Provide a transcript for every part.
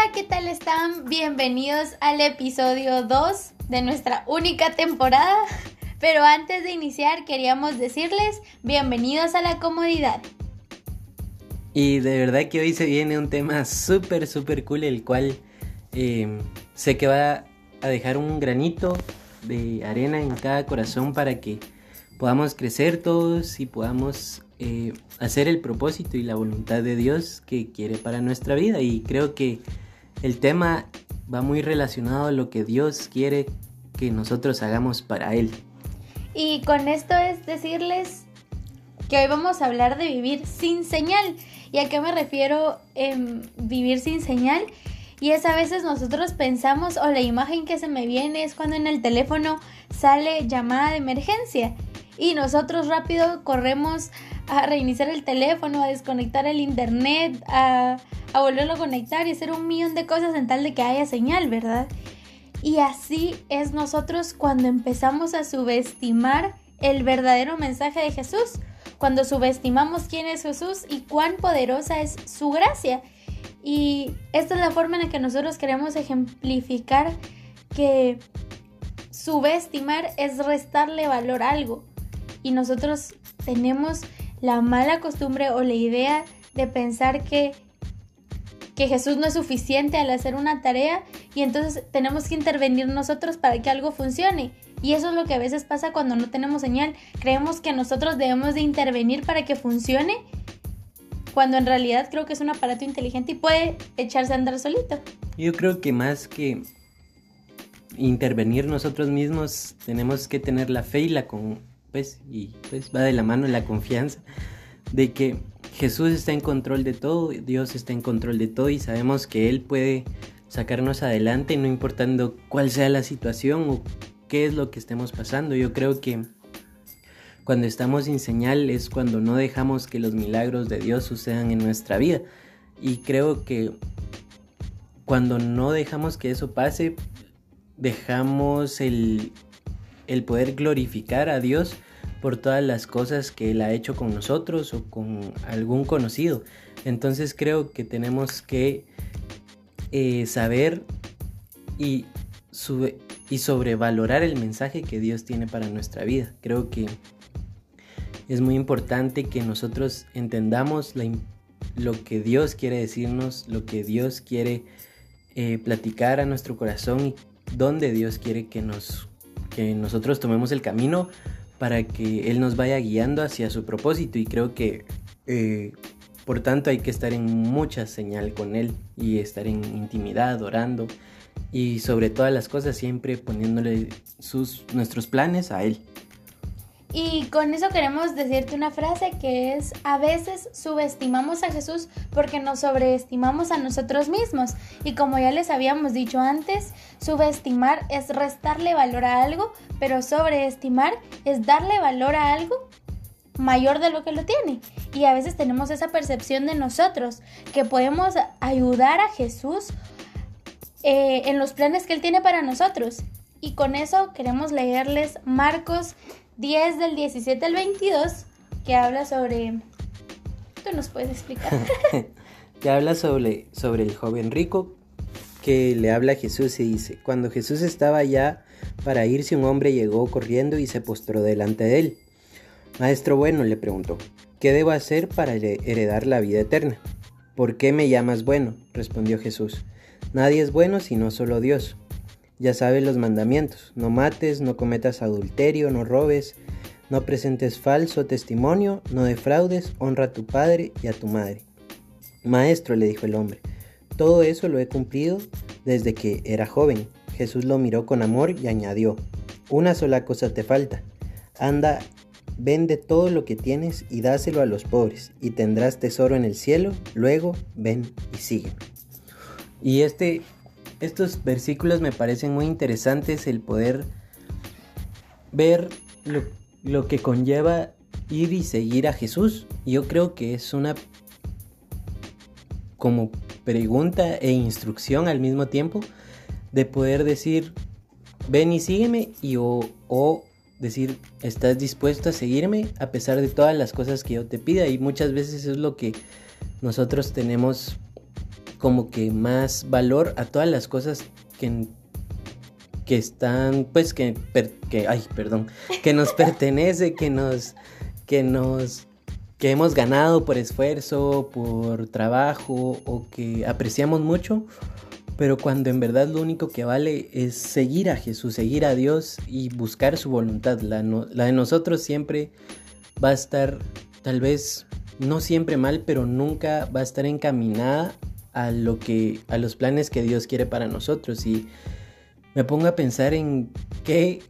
Hola, ¿qué tal están? Bienvenidos al episodio 2 de nuestra única temporada. Pero antes de iniciar queríamos decirles bienvenidos a la comodidad. Y de verdad que hoy se viene un tema súper, súper cool, el cual eh, sé que va a dejar un granito de arena en cada corazón para que podamos crecer todos y podamos eh, hacer el propósito y la voluntad de Dios que quiere para nuestra vida. Y creo que el tema va muy relacionado a lo que Dios quiere que nosotros hagamos para Él. Y con esto es decirles que hoy vamos a hablar de vivir sin señal. ¿Y a qué me refiero en vivir sin señal? Y es a veces nosotros pensamos o la imagen que se me viene es cuando en el teléfono sale llamada de emergencia y nosotros rápido corremos a reiniciar el teléfono, a desconectar el internet, a, a volverlo a conectar y hacer un millón de cosas en tal de que haya señal, ¿verdad? Y así es nosotros cuando empezamos a subestimar el verdadero mensaje de Jesús, cuando subestimamos quién es Jesús y cuán poderosa es su gracia. Y esta es la forma en la que nosotros queremos ejemplificar que subestimar es restarle valor a algo. Y nosotros tenemos la mala costumbre o la idea de pensar que, que Jesús no es suficiente al hacer una tarea y entonces tenemos que intervenir nosotros para que algo funcione. Y eso es lo que a veces pasa cuando no tenemos señal. Creemos que nosotros debemos de intervenir para que funcione cuando en realidad creo que es un aparato inteligente y puede echarse a andar solito. Yo creo que más que intervenir nosotros mismos, tenemos que tener la fe y la con pues y pues va de la mano la confianza de que Jesús está en control de todo, Dios está en control de todo y sabemos que él puede sacarnos adelante no importando cuál sea la situación o qué es lo que estemos pasando. Yo creo que cuando estamos sin señal es cuando no dejamos que los milagros de Dios sucedan en nuestra vida. Y creo que cuando no dejamos que eso pase, dejamos el, el poder glorificar a Dios por todas las cosas que Él ha hecho con nosotros o con algún conocido. Entonces creo que tenemos que eh, saber y, y sobrevalorar el mensaje que Dios tiene para nuestra vida. Creo que es muy importante que nosotros entendamos lo que Dios quiere decirnos, lo que Dios quiere eh, platicar a nuestro corazón y dónde Dios quiere que, nos, que nosotros tomemos el camino para que Él nos vaya guiando hacia su propósito. Y creo que, eh, por tanto, hay que estar en mucha señal con Él y estar en intimidad, orando y sobre todas las cosas siempre poniéndole sus, nuestros planes a Él. Y con eso queremos decirte una frase que es, a veces subestimamos a Jesús porque nos sobreestimamos a nosotros mismos. Y como ya les habíamos dicho antes, subestimar es restarle valor a algo, pero sobreestimar es darle valor a algo mayor de lo que lo tiene. Y a veces tenemos esa percepción de nosotros, que podemos ayudar a Jesús eh, en los planes que Él tiene para nosotros. Y con eso queremos leerles Marcos 10 del 17 al 22, que habla sobre... ¿Tú nos puedes explicar? que habla sobre, sobre el joven rico que le habla a Jesús y dice, cuando Jesús estaba ya para irse, un hombre llegó corriendo y se postró delante de él. Maestro bueno, le preguntó, ¿qué debo hacer para heredar la vida eterna? ¿Por qué me llamas bueno? respondió Jesús. Nadie es bueno sino solo Dios. Ya sabes los mandamientos, no mates, no cometas adulterio, no robes, no presentes falso testimonio, no defraudes, honra a tu padre y a tu madre. Maestro, le dijo el hombre, todo eso lo he cumplido desde que era joven. Jesús lo miró con amor y añadió, una sola cosa te falta. Anda, vende todo lo que tienes y dáselo a los pobres, y tendrás tesoro en el cielo, luego ven y sígueme. Y este estos versículos me parecen muy interesantes el poder ver lo, que conlleva ir y seguir a Jesús. Yo creo que es una como pregunta e instrucción al mismo tiempo de poder decir ven y sígueme y o, o decir estás dispuesto a seguirme a pesar de todas las cosas que yo te pida y muchas veces es lo que nosotros tenemos como que más valor a todas las cosas que, que están, pues que, que, ay, perdón, que nos pertenece, que nos, que nos, que hemos ganado por esfuerzo, por trabajo o que apreciamos mucho, pero cuando en verdad lo único que vale es seguir a Jesús, seguir a Dios y buscar su voluntad. La, la de nosotros siempre va a estar, tal vez no siempre mal, pero nunca va a estar encaminada a lo que a los planes que Dios quiere para nosotros. Y me pongo a pensar en qué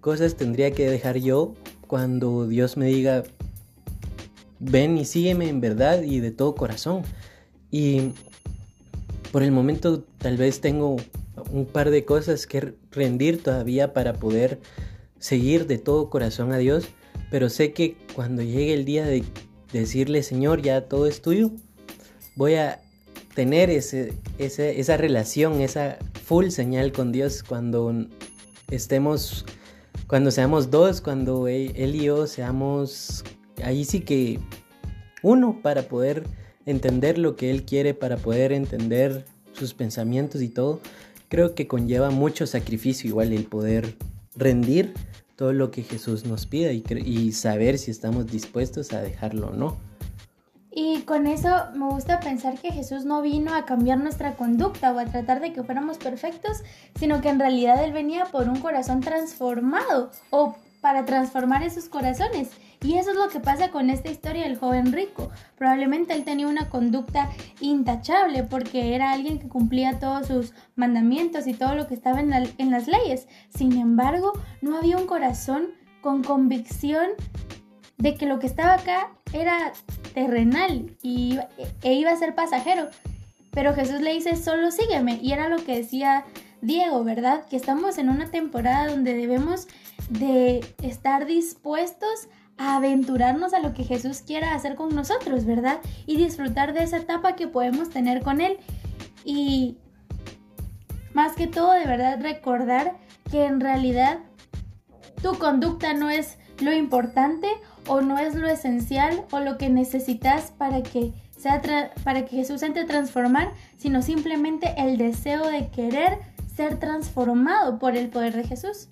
cosas tendría que dejar yo cuando Dios me diga ven y sígueme en verdad y de todo corazón y por el momento tal vez tengo un par de cosas que rendir todavía para poder seguir de todo corazón a Dios pero sé que cuando llegue el día de decirle Señor ya todo es tuyo voy a tener ese, esa relación, esa full señal con Dios cuando estemos, cuando seamos dos, cuando Él y yo seamos, ahí sí que uno para poder entender lo que Él quiere, para poder entender sus pensamientos y todo, creo que conlleva mucho sacrificio igual el poder rendir todo lo que Jesús nos pida y saber si estamos dispuestos a dejarlo o no. Y con eso me gusta pensar que Jesús no vino a cambiar nuestra conducta o a tratar de que fuéramos perfectos, sino que en realidad Él venía por un corazón transformado o para transformar esos corazones. Y eso es lo que pasa con esta historia del joven rico. Probablemente él tenía una conducta intachable porque era alguien que cumplía todos sus mandamientos y todo lo que estaba en, en las leyes. Sin embargo, no había un corazón con convicción de que lo que estaba acá era terrenal y, e iba a ser pasajero. Pero Jesús le dice, solo sígueme. Y era lo que decía Diego, ¿verdad? Que estamos en una temporada donde debemos de estar dispuestos a aventurarnos a lo que Jesús quiera hacer con nosotros, ¿verdad? Y disfrutar de esa etapa que podemos tener con Él. Y más que todo, de verdad, recordar que en realidad tu conducta no es lo importante o no es lo esencial o lo que necesitas para que sea para que Jesús entre a transformar, sino simplemente el deseo de querer ser transformado por el poder de Jesús.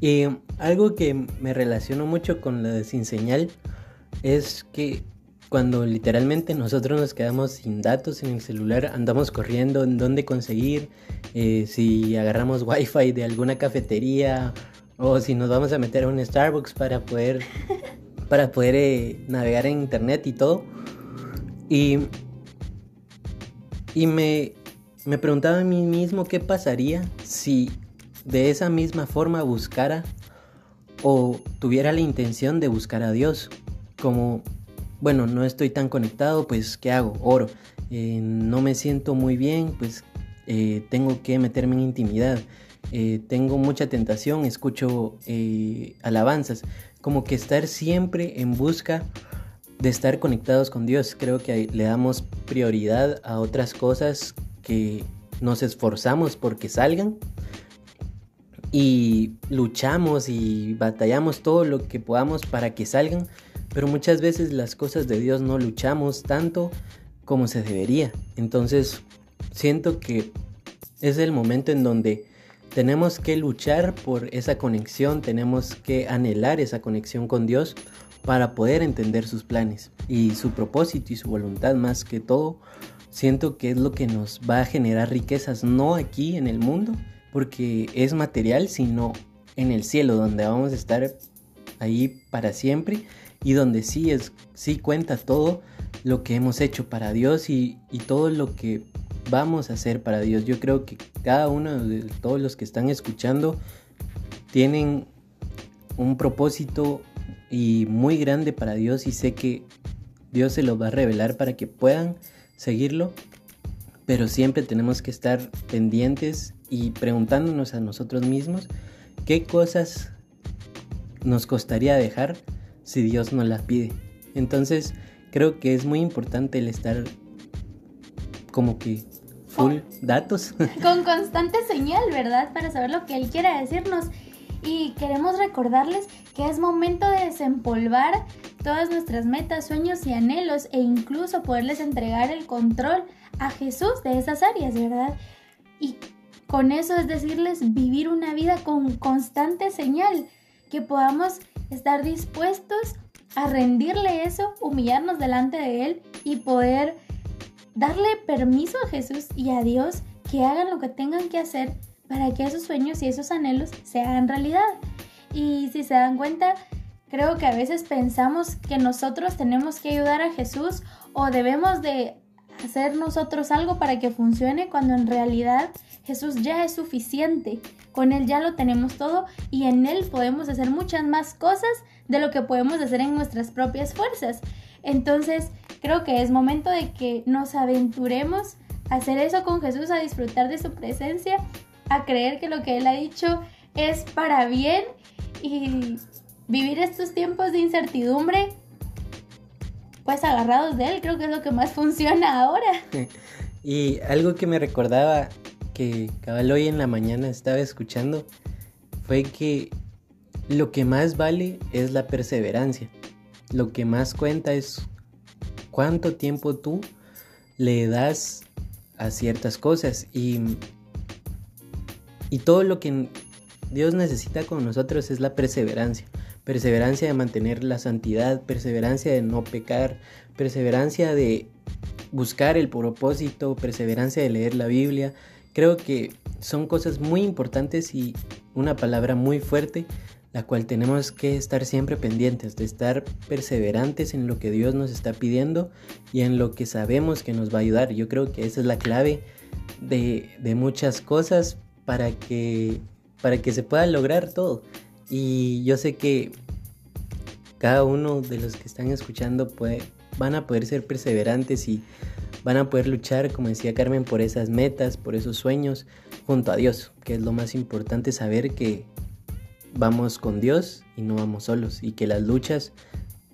Y algo que me relaciono mucho con la de sin señal es que cuando literalmente nosotros nos quedamos sin datos en el celular, andamos corriendo en dónde conseguir, eh, si agarramos wifi de alguna cafetería o si nos vamos a meter a un Starbucks para poder, para poder eh, navegar en internet y todo. Y, y me, me preguntaba a mí mismo qué pasaría si de esa misma forma buscara o tuviera la intención de buscar a Dios. Como, bueno, no estoy tan conectado, pues ¿qué hago? Oro. Eh, no me siento muy bien, pues eh, tengo que meterme en intimidad. Eh, tengo mucha tentación, escucho eh, alabanzas, como que estar siempre en busca de estar conectados con Dios. Creo que le damos prioridad a otras cosas que nos esforzamos porque salgan y luchamos y batallamos todo lo que podamos para que salgan, pero muchas veces las cosas de Dios no luchamos tanto como se debería. Entonces siento que es el momento en donde tenemos que luchar por esa conexión, tenemos que anhelar esa conexión con Dios para poder entender sus planes y su propósito y su voluntad más que todo. Siento que es lo que nos va a generar riquezas, no aquí en el mundo, porque es material, sino en el cielo, donde vamos a estar ahí para siempre y donde sí es sí cuenta todo lo que hemos hecho para Dios y, todo lo que vamos a hacer para Dios. Yo creo que cada uno de todos los que están escuchando tienen un propósito y muy grande para Dios y sé que Dios se lo va a revelar para que puedan seguirlo, pero siempre tenemos que estar pendientes y preguntándonos a nosotros mismos qué cosas nos costaría dejar si Dios nos las pide. Entonces creo que es muy importante el estar como que full datos. Con constante señal, ¿verdad? Para saber lo que él quiere decirnos. y queremos recordarles que es momento de desempolvar todas nuestras metas, sueños y anhelos e incluso poderles entregar el control a Jesús de esas áreas, ¿verdad? Y con eso es decirles vivir una vida con constante señal, que podamos estar dispuestos a rendirle eso, humillarnos delante de Él y poder darle permiso a Jesús y a Dios que hagan lo que tengan que hacer para que esos sueños y esos anhelos se hagan realidad. Y si se dan cuenta, creo que a veces pensamos que nosotros tenemos que ayudar a Jesús o debemos de hacer nosotros algo para que funcione cuando en realidad Jesús ya es suficiente. Con Él ya lo tenemos todo y en Él podemos hacer muchas más cosas de lo que podemos hacer en nuestras propias fuerzas. Entonces creo que es momento de que nos aventuremos a hacer eso con Jesús, a disfrutar de su presencia, a creer que lo que Él ha dicho es para bien y vivir estos tiempos de incertidumbre pues agarrados de él, creo que es lo que más funciona ahora. y algo que me recordaba que cabal hoy en la mañana estaba escuchando fue que lo que más vale es la perseverancia. Lo que más cuenta es cuánto tiempo tú le das a ciertas cosas y, y todo lo que Dios necesita con nosotros es la perseverancia perseverancia de mantener la santidad, perseverancia de no pecar, perseverancia de buscar el propósito, perseverancia de leer la Biblia. Creo que son cosas muy importantes y una palabra muy fuerte, la cual tenemos que estar siempre pendientes, de estar perseverantes en lo que Dios nos está pidiendo y en lo que sabemos que nos va a ayudar. Yo creo que esa es la clave de, de muchas cosas para que, para que se pueda lograr todo. Y yo sé que cada uno de los que están escuchando puede, van a poder ser perseverantes y van a poder luchar, como decía Carmen, por esas metas, por esos sueños, junto a Dios, que es lo más importante saber que vamos con Dios y no vamos solos y que las luchas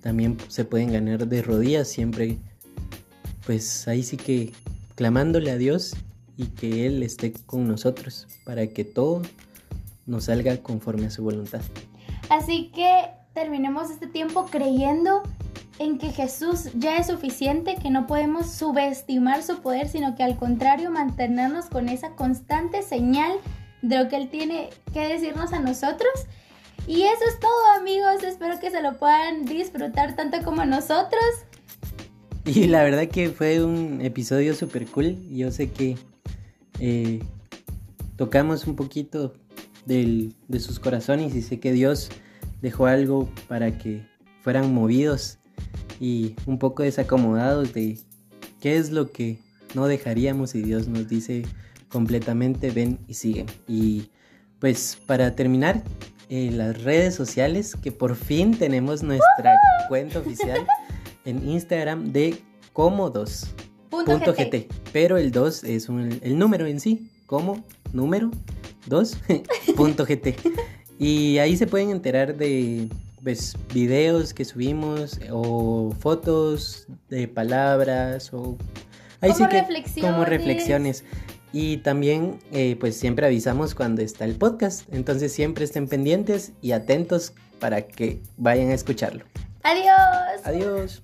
también se pueden ganar de rodillas siempre, pues ahí sí que clamándole a Dios y que Él esté con nosotros para que todo nos salga conforme a su voluntad. Así que terminemos este tiempo creyendo en que Jesús ya es suficiente, que no podemos subestimar su poder, sino que al contrario mantenernos con esa constante señal de lo que Él tiene que decirnos a nosotros. Y eso es todo amigos, espero que se lo puedan disfrutar tanto como nosotros. Y la verdad que fue un episodio súper cool, yo sé que eh, tocamos un poquito de sus corazones y sé que Dios dejó algo para que fueran movidos y un poco desacomodados de qué es lo que no dejaríamos y Dios nos dice completamente ven y siguen. Y pues para terminar, en las redes sociales que por fin tenemos nuestra cuenta oficial en Instagram de como 2. Pero el 2 es el número en sí, como número 2.gt. y ahí se pueden enterar de pues, videos que subimos o fotos de palabras o... Ahí como sí que reflexiones. como reflexiones. Y también eh, pues siempre avisamos cuando está el podcast. Entonces siempre estén pendientes y atentos para que vayan a escucharlo. Adiós. Adiós.